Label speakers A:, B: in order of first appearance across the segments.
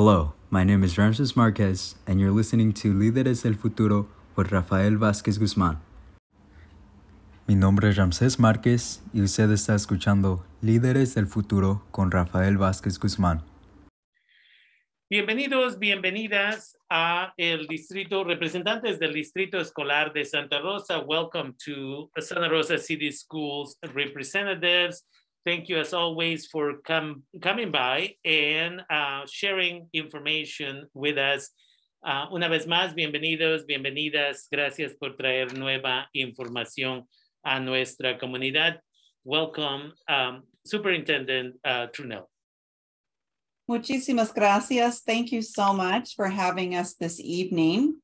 A: Hello, my name is Ramses Marquez, and you're listening to Líderes del Futuro with Rafael Vázquez Guzmán. Mi nombre es Ramses Márquez y usted está escuchando Líderes del Futuro con Rafael Vázquez Guzmán.
B: Bienvenidos, bienvenidas a el distrito, representantes del distrito escolar de Santa Rosa. Welcome to Santa Rosa City Schools representatives. Thank you as always for coming by and uh, sharing information with us. Uh, una vez más, bienvenidos, bienvenidas. Gracias por traer nueva información a nuestra comunidad. Welcome, um, Superintendent uh, Trunnell.
C: Muchísimas gracias. Thank you so much for having us this evening.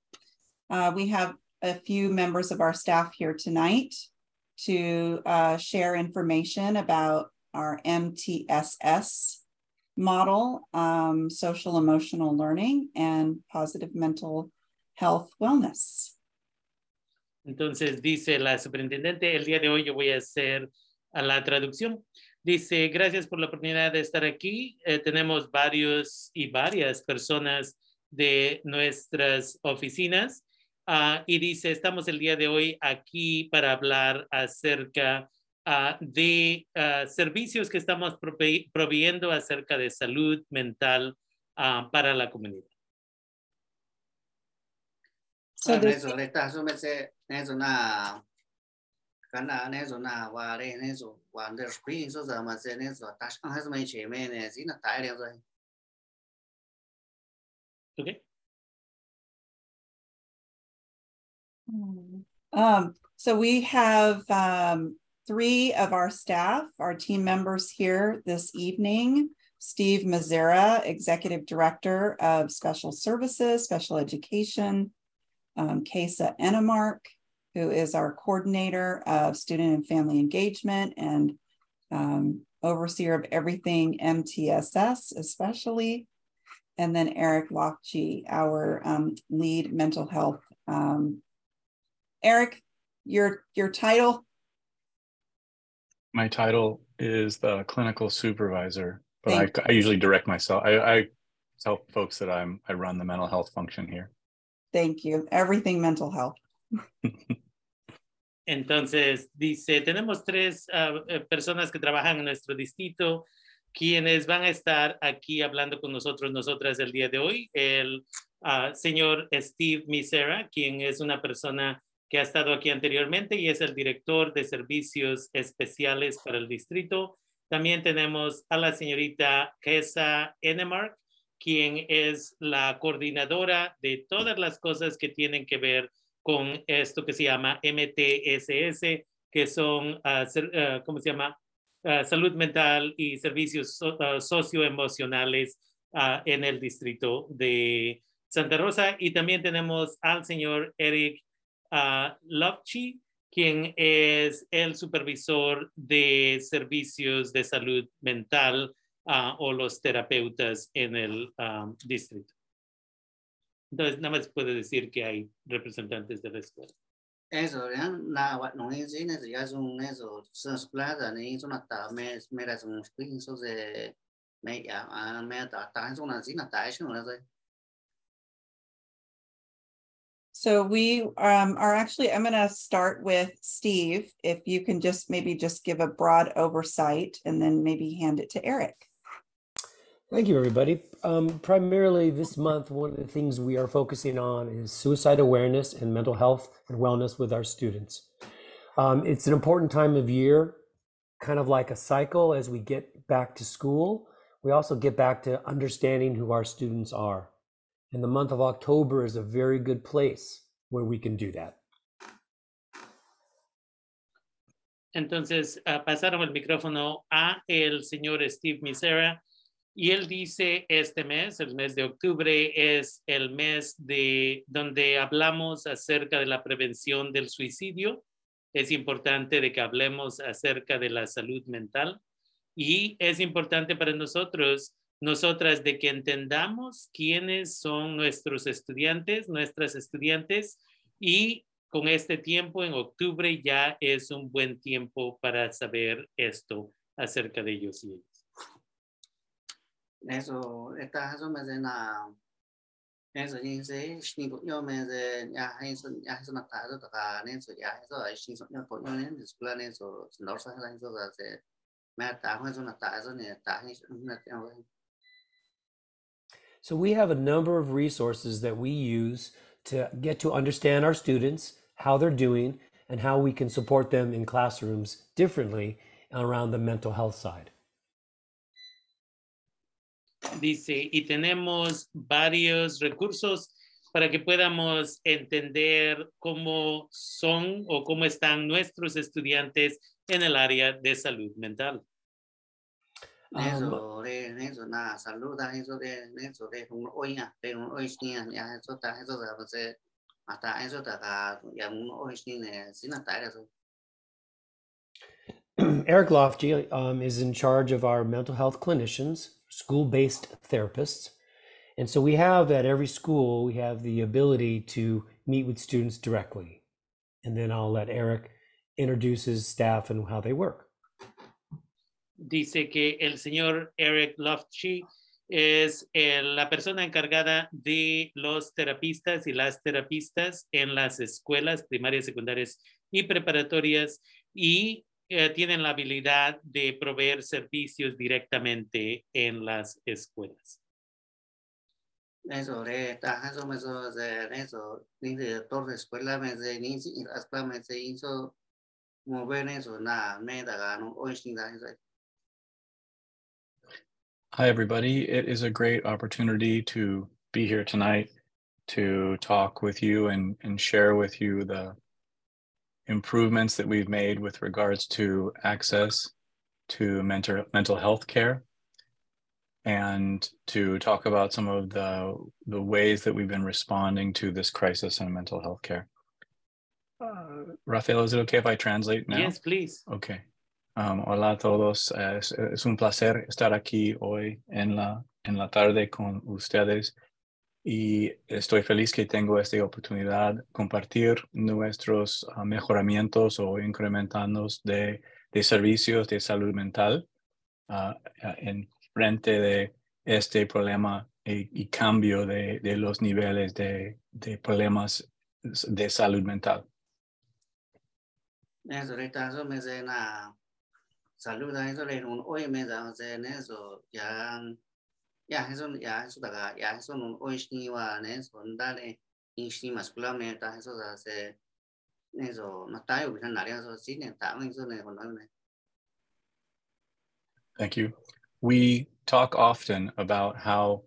C: Uh, we have a few members of our staff here tonight to uh, share information about our MTSS model, um, social emotional learning, and positive mental health wellness.
B: Entonces dice la superintendente, el día de hoy yo voy a hacer a la traducción. Dice, gracias por la oportunidad de estar aquí. Eh, tenemos varios y varias personas de nuestras oficinas uh, y dice, estamos el día de hoy aquí para hablar acerca uh, de uh, servicios que estamos proveyendo acerca de salud mental ah, para la comunidad. Okay.
C: Mm, um, so we have um, three of our staff our team members here this evening Steve Mazzara, Executive Director of Special Services, Special Education, um, Kesa Enemark, who is our coordinator of student and family engagement and um, overseer of everything MTSS, especially. And then Eric Lockchi, our um, lead mental health. Um, Eric, your your title?
D: My title is the clinical supervisor, but I, I, usually direct myself. I, I tell folks that I'm I run the mental health function here.
C: Thank you. Everything mental health.
B: Entonces, dice, tenemos tres uh, personas que trabajan en nuestro distrito, quienes van a estar aquí hablando con nosotros, nosotras el día de hoy. El uh, señor Steve Misera, quien es una persona que ha estado aquí anteriormente y es el director de servicios especiales para el distrito. También tenemos a la señorita Kesa Enemark, quien es la coordinadora de todas las cosas que tienen que ver con esto que se llama MTSS, que son, uh, ¿cómo se llama? Uh, salud mental y servicios socioemocionales en el distrito de Santa Rosa. Y también tenemos al señor Eric a Lovchi, quien es el supervisor de servicios de salud mental uh, o los terapeutas en el um, distrito. Entonces, nada más puede decir que hay representantes de la escuela.
E: Eso, ya, la hoạt động này chính là eso, sơ splá là này số là tạo mẹ mẹ là dùng de mẹ à mẹ tạo tạo số là chính là.
C: So we um, are actually, I'm going to start with Steve. If you can just maybe just give a broad oversight and then maybe hand it to Eric.
F: Thank you, everybody. Um, primarily this month, one of the things we are focusing on is suicide awareness and mental health and wellness with our students. Um, it's an important time of year, kind of like a cycle as we get back to school. We also get back to understanding who our students are. And the month of October is a very good place where we can do that.
B: Entonces, uh, pasaron el micrófono a el señor Steve Misera. Y él dice, este mes, el mes de octubre, es el mes de donde hablamos acerca de la prevención del suicidio. Es importante de que hablemos acerca de la salud mental y es importante para nosotros, nosotras de que entendamos quiénes son nuestros estudiantes, nuestras estudiantes y con este tiempo en octubre ya es un buen tiempo para saber esto acerca de ellos y.
E: Eso, esta eso me. Eso dice, yo me de ya eso ya eso no está eso ya eso eso por eso no eso hace me está eso no está eso eso
F: So we have a number of resources that we use to get to understand our students, how they're doing, and how we can support them in classrooms differently around the mental health side.
B: Dice, y tenemos varios recursos para que podamos entender cómo son o cómo están nuestros estudiantes en el área de salud mental.
E: Eso de eso na saluda eso de eso de un hoy ya de un hoy sí ah, ya eso ta eso da pues hasta eso ta ka ya un hoy sí ne sin ta eso
F: Eric Lofty um, is in charge of our mental health clinicians, school based therapists. And so we have at every school, we have the ability to meet with students directly. And then I'll let Eric introduce his staff and how they work.
B: Dice que el señor Eric Lofty es la persona encargada de los terapistas y las terapistas en las escuelas primarias, secundarias y preparatorias y eh, tienen la habilidad de proveer servicios directamente en las escuelas.
E: eso de ta eso me eso. De ni de torre escuela me de si hasta me se hizo mover eso. Na me da ga no hoy sí da eso
D: Hi, everybody. It is a great opportunity to be here tonight to talk with you and, and share with you the improvements that we've made with regards to access to mental, mental health care and to talk about some of the, the ways that we've been responding to this crisis in mental health care. Uh, Rafael, is it okay if I translate now?
B: Yes, please.
D: Ok. Um, hola a todos. Es, es un placer estar aquí hoy en la, en la tarde con ustedes y estoy feliz que tengo esta oportunidad de compartir nuestros uh, mejoramientos o incrementandos de, de servicios de salud mental uh, en frente de este problema y, y cambio de, de, los niveles de, de problemas de salud mental.
E: Saluda eso de un hoy me da ya ya eso ya eso da ya eso un hoy sí wa ne eso da de in escuela me eso da se no yo ne con
D: Thank you. We talk often about how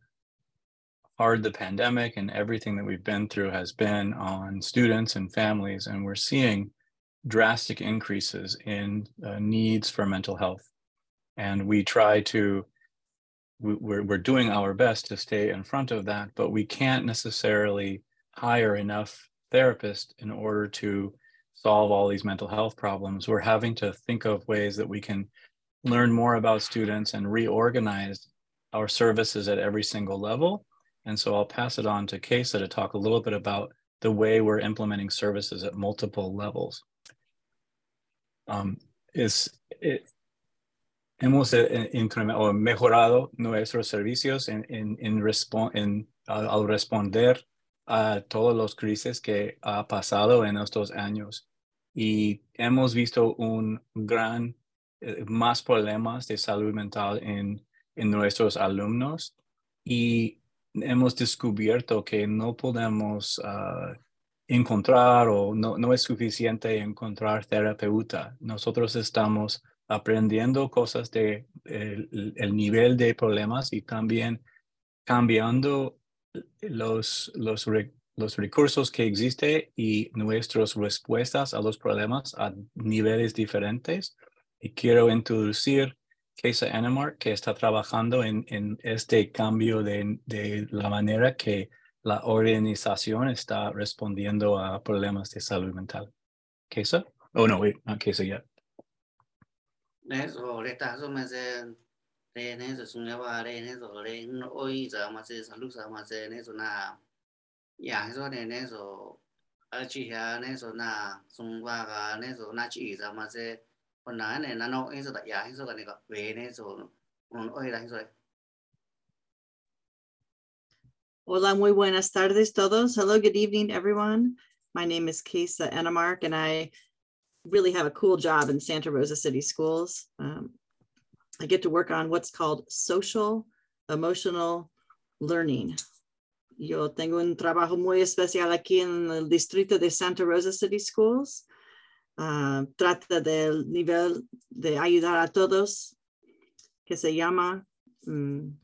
D: hard the pandemic and everything that we've been through has been on students and families, and we're seeing drastic increases in uh, needs for mental health. And we try to, we, we're, we're doing our best to stay in front of that, but we can't necessarily hire enough therapists in order to solve all these mental health problems. We're having to think of ways that we can learn more about students and reorganize our services at every single level. And so I'll pass it on to Kesa to talk a little bit about the way we're implementing services at multiple levels. Um, es, eh, hemos eh, incrementado o mejorado nuestros servicios en, en, en, en al, al responder a todos los crisis que ha pasado en estos años. Y hemos visto un gran eh, más problemas de salud mental en, en nuestros alumnos y hemos descubierto que no podemos uh, encontrar o no, no es suficiente encontrar terapeuta. Nosotros estamos aprendiendo cosas de el, el nivel de problemas y también cambiando los, los, los recursos que existen y nuestras respuestas a los problemas a niveles diferentes. Y quiero introducir Kesa Enemark, que está trabajando en, en este cambio de, de, la manera que la organización está respondiendo a problemas de salud mental. ¿Kesa? Oh, no, wait, not Kesa yet.
E: Nên
G: Hola, muy buenas tardes todos. Hello, good evening, everyone. My name is Kesa Enemark, and I really have a cool job in Santa Rosa City Schools. Um, I get to work on what's called social emotional learning. Yo tengo un trabajo muy especial aquí en el distrito de Santa Rosa City Schools. Uh, trata del nivel de ayudar a todos que se llama um,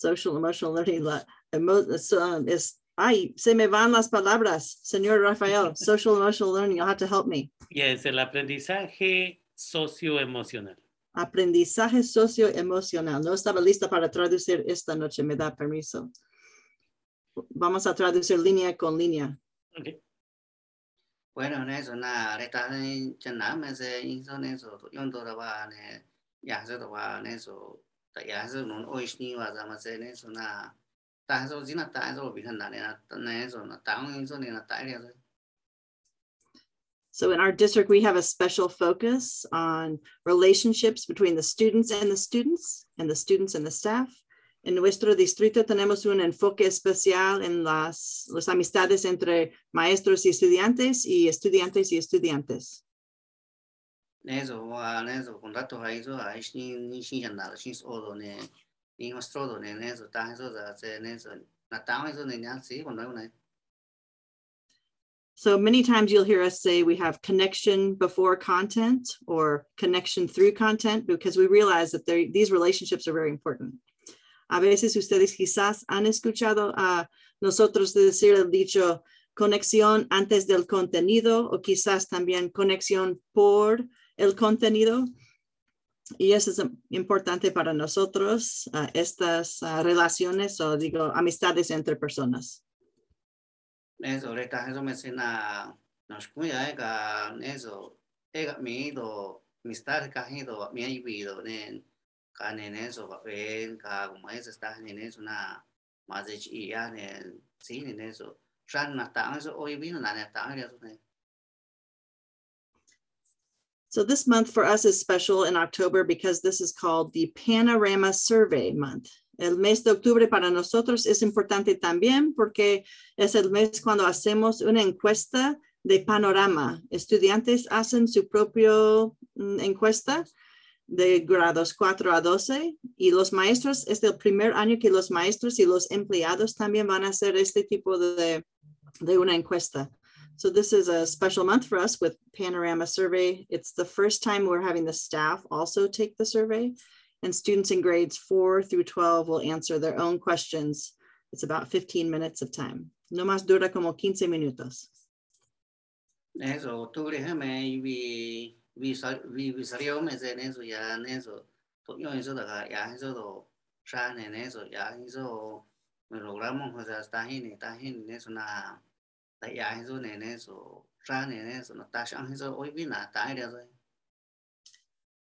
G: social emotional learning. La, emo, so, es, ay, se me van las palabras, señor Rafael. Social emotional learning, you'll have to help me.
B: Yes, el aprendizaje socioemocional.
G: Aprendizaje socioemocional. No estaba lista para traducir esta noche, me da permiso. Vamos a traducir línea con línea.
B: Okay.
E: Bueno, en eso, nada, ahorita en China me se hizo en eso, yo no lo va a ya se lo va en
G: So in our district, we have a special focus on relationships between the students and the students and the students and the staff. En nuestro distrito tenemos un enfoque especial en las, las amistades entre maestros y estudiantes y estudiantes y estudiantes.
E: A ne ne neso ta so da se neso na ta ne nya si con no ne
G: So many times you'll hear us say we have connection before content or connection through content because we realize that these relationships are very important. A veces ustedes quizás han escuchado a nosotros decir el dicho conexión antes del contenido o quizás también conexión por el contenido. Y eso es importante para nosotros, uh, estas uh, relaciones o digo amistades entre personas.
E: Eso, ahorita eso me enseña, nos cuida, ega, eso, mi ido, mi estar cajido, mi ayudo, nen eso, ka como es, está en eso, na, más de chía, nen, sí, nen eso, shan na ta, eso, hoy vino, na, na, ta, eso.
G: So this month for us is special in October because this is called the Panorama Survey Month. El mes de octubre para nosotros es importante también porque es el mes cuando hacemos una encuesta de panorama. Estudiantes hacen su propia mm, encuesta de grados 4 a 12 y los maestros, es el primer año que los maestros y los empleados también van a hacer este tipo de, de una encuesta. So this is a special month for us with Panorama Survey. It's the first time we're having the staff also take the survey and students in grades four through 12 will answer their own questions. It's about 15 minutes of time. No más dura como 15 minutos.
E: Eso, octubre, me vi vi vi vi salió me se eso ya en eso. Yo eso da ya eso do sha ne eso ya eso me logramos o sea está ahí está ahí eso na está ahí eso.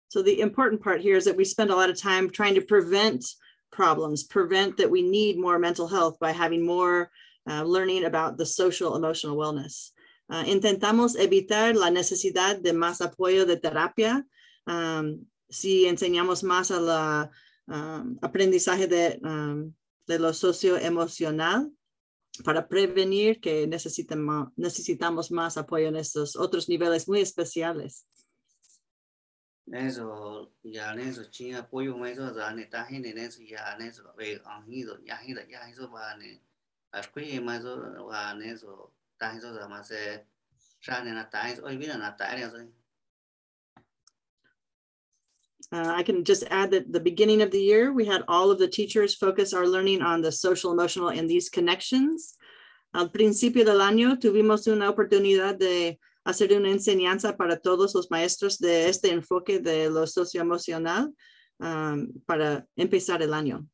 G: So the important part here is that we spend a lot of time trying to prevent problems, prevent that we need more mental health by having more uh, learning about the social emotional wellness. Uh, intentamos evitar la necesidad de más apoyo de terapia um, si enseñamos más a la um, aprendizaje de, um, de lo socioemocional para prevenir que necesitamos, más apoyo en estos otros niveles muy especiales.
E: Eso, ya en eso, apoyo en eso, ya en esta gente en eso, ya en eso, eh, ya ido, ya eso va en más eso, va en eso, eh, eso, ya más se, ya en la tan eso, hoy viene la tan eso,
G: Uh, I can just add that the beginning of the year, we had all of the teachers focus our learning on the social, emotional, and these connections. Al principio del año tuvimos una oportunidad de hacer una enseñanza para todos los maestros de este enfoque de lo socioemocional um, para empezar el año.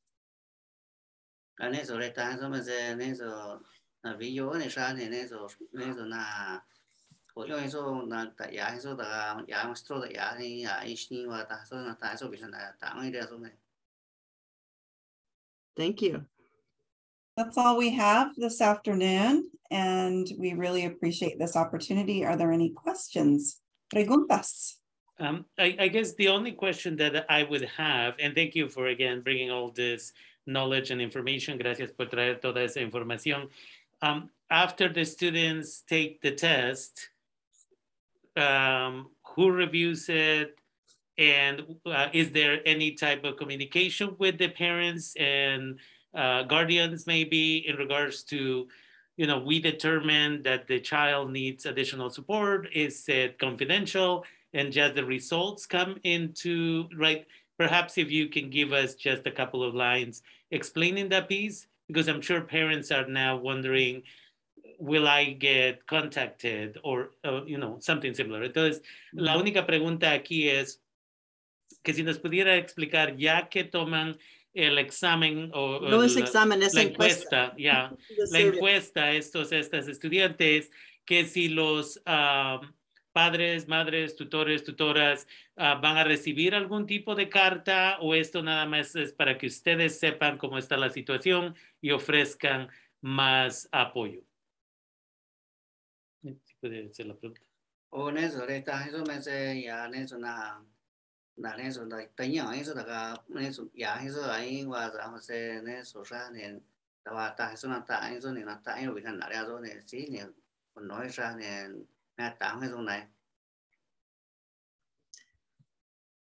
E: Vi yo en esa, en eso, en eso, na, o yo eso, na, ta ya eso, ta, ya maestro, ta ya, ni, ya, ish, ni, wa, ta, eso, na, ta, eso, bisa, na, ta, muy de eso, me.
G: Thank you.
C: That's all we have this afternoon, and we really appreciate this opportunity. Are there any questions? Preguntas?
B: Um, I, I, guess the only question that I would have, and thank you for again bringing all this knowledge and information. Gracias por traer toda esa información. Um, after the students take the test, um, who reviews it? And uh, is there any type of communication with the parents and uh, guardians maybe in regards to, you know, we determine that the child needs additional support? Is it confidential? And just the results come into, right? Perhaps if you can give us just a couple of lines explaining that piece, because I'm sure parents are now wondering, will I get contacted or, uh, you know, something similar. Entonces, la única pregunta aquí es que si nos pudiera explicar, ya que toman el examen o,
G: No es
B: la,
G: examen, es
B: la
G: encuesta.
B: encuesta, ya,
G: The
B: la encuesta, estos, estas estudiantes, que si los ah, padres, madres, tutores, tutoras ah, van a recibir algún tipo de carta o esto nada más es para que ustedes sepan cómo está la situación y ofrezcan más apoyo. Si puede ser la pregunta.
E: ô nè rồi đây ta mẹ sẽ ya nè số na na nè số đại tay nhỏ hay số đại cả nè số ya hay số và rồi họ sẽ nè số ra nè và ta hay na ta hay số na ta hay rồi bị thành đại ra rồi nè xí nè còn nói ra nè nè ta hay số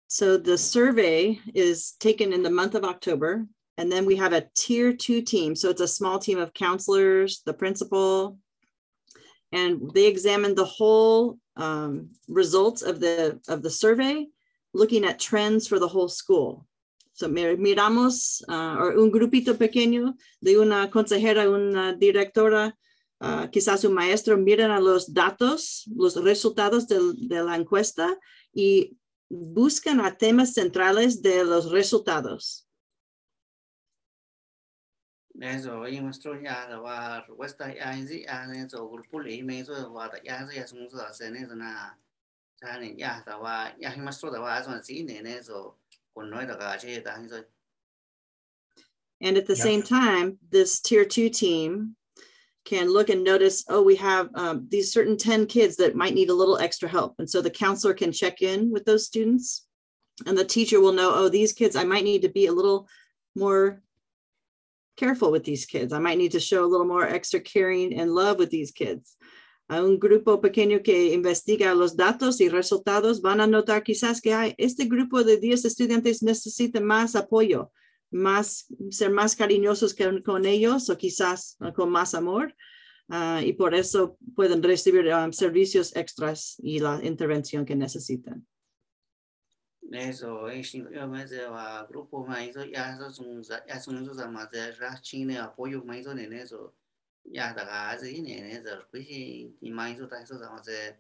G: So the survey is taken in the month of October, and then we have a tier two team. So it's a small team of counselors, the principal, and they examine the whole um, results of the of the survey, looking at trends for the whole school. So mi- miramos uh, or un grupito pequeño de una consejera, una directora, uh, quizás un maestro, miran a los datos, los resultados del- de la encuesta y buscan a temas centrales de los resultados.
E: Nè rồi nhưng mà số ya là và respuesta ya hay gì ya nè rồi grupo lì mấy rồi và tại ya rồi ya xuống rồi sẽ nè rồi na cha nè ya là ya hay mà số là và rồi xí nè nè rồi còn nói là cả chơi ta hay
G: And at the
D: Yeah.
G: same time, this tier two team can look and notice, oh, we have um, these certain 10 kids that might need a little extra help. And so the counselor can check in with those students. And the teacher will know, oh, these kids, I might need to be a little more careful with these kids. I might need to show a little more extra caring and love with these kids. A un grupo pequeño que investiga los datos y resultados van a notar quizás que hay, este grupo de 10 estudiantes necesita más apoyo más, ser más cariñosos que- con ellos o quizás con más amor. ah, y por eso pueden recibir um, servicios extras y la intervención que necesitan.
E: Nè rồi ấy xin lỗi mấy giờ và grupo mấy rồi ya rồi xuống ra ya xuống rồi mà giờ ra chi nè apoyo mấy rồi nè nè rồi. Ya đã cả gì nè nè rồi cái gì thì mấy rồi tại sao mà giờ.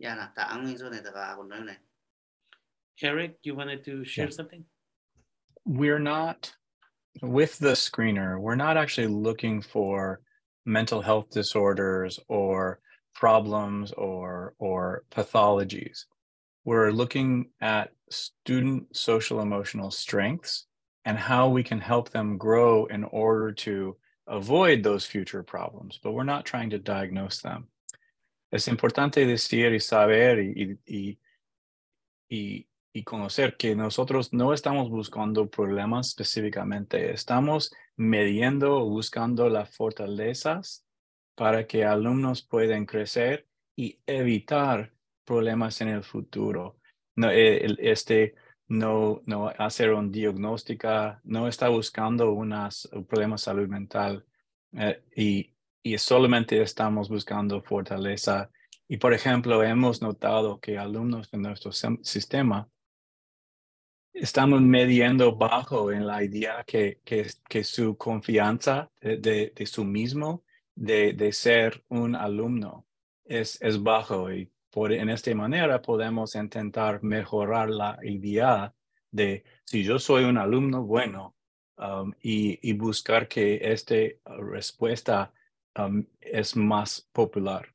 E: Ya là tạm mấy rồi nè đã cả còn nói này
B: Eric, you wanted to share
D: Yeah.
B: something?
D: we're not with the screener. We're not actually looking for mental health disorders or problems or or pathologies we're looking at student social emotional strengths and how we can help them grow in order to avoid those future problems but we're not trying to diagnose them. Es importante decir y saber y, y, y, y conocer que nosotros no estamos buscando problemas específicamente, estamos midiendo, o buscando las fortalezas para que alumnos puedan crecer y evitar problemas en el futuro. No, eh, este, no, no hacer un diagnóstica, no está buscando unas, un problema de salud mental eh, y, y solamente estamos buscando fortaleza. Y por ejemplo, hemos notado que alumnos de nuestro sistema estamos midiendo bajo en la idea que, que, que su confianza de, de su mismo, de, de ser un alumno, es, es bajo. Y por, en esta manera podemos intentar mejorar la idea de si yo soy un alumno bueno um, y, buscar que esta respuesta um, es más popular.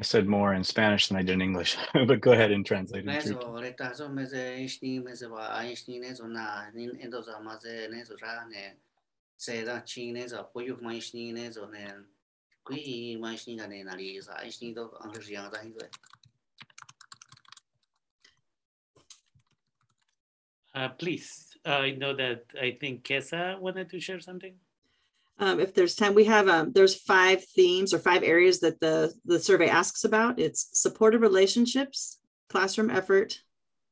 D: I said more in Spanish than I did in English, but go ahead and translate it.
E: Ăn
B: Uh, please, I know that I think Kesa wanted to share something.
G: Um, if there's time, we have um, there's five themes or five areas that the the survey asks about. It's supportive relationships, classroom effort,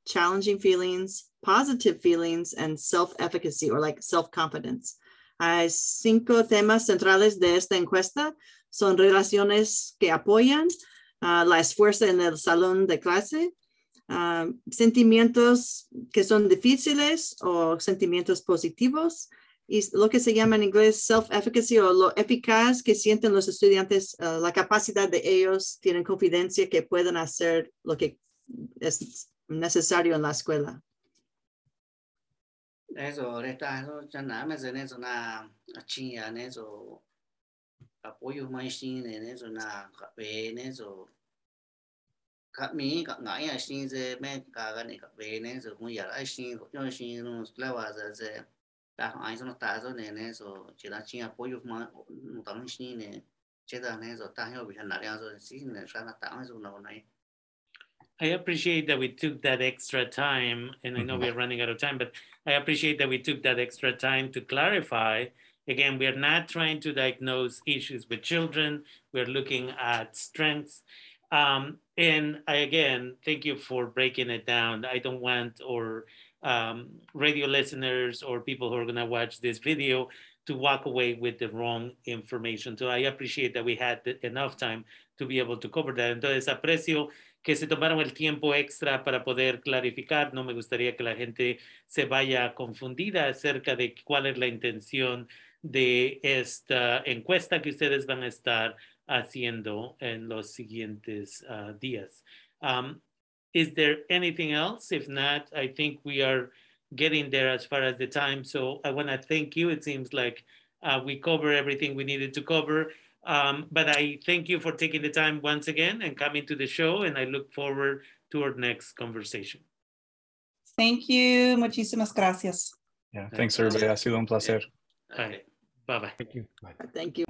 G: challenging feelings, positive feelings, and self-efficacy or like self-confidence. Hay cinco temas centrales de esta encuesta. Son relaciones que apoyan, uh, la esfuerzo en el salón de clase, uh, sentimientos que son difíciles o sentimientos positivos, y lo que se llama en inglés self-efficacy o lo eficaz que sienten los estudiantes, uh, la capacidad de ellos, tienen confidencia que pueden hacer lo que es necesario en la escuela.
E: eso reta eso chana me zen eso na chinga en eso apoyo más sin en eso na cape en eso các mi các ngãi à xin ze, me cả cái này các về nên rồi cũng giờ ai xin cho xin nó là và giờ ze đã hỏi xong ta rồi này nên rồi chỉ là chỉ là bồi dục mà một tấm xin này chỉ là nên rồi ta hiểu bị thành là rồi xin này sao là tạo cái dùng nào này
B: I appreciate that we took that extra time, and I know we're running out of time, but I appreciate that we took that extra time to clarify. Again, we are not trying to diagnose issues with children. We're looking at strengths. Um, and I, again, thank you for breaking it down. I don't want or um, radio listeners or people who are going to watch this video to walk away with the wrong information. So I appreciate that we had enough time to be able to cover that. Entonces, aprecio que se tomaron el tiempo extra para poder clarificar. No me gustaría que la gente se vaya confundida acerca de cuál es la intención de esta encuesta que ustedes van a estar haciendo en los siguientes uh, días. Um, is there anything else? If not, I think we are getting there as far as the time. So I want to thank you. It seems like uh, we cover everything we needed to cover. Um, but I thank you for taking the time once again and coming to the show, and I look forward to our next conversation.
C: Thank you. Muchísimas gracias.
D: Yeah, thanks everybody. Ha sido un placer.
B: Bye bye.
F: Thank you. Bye.
G: Thank you.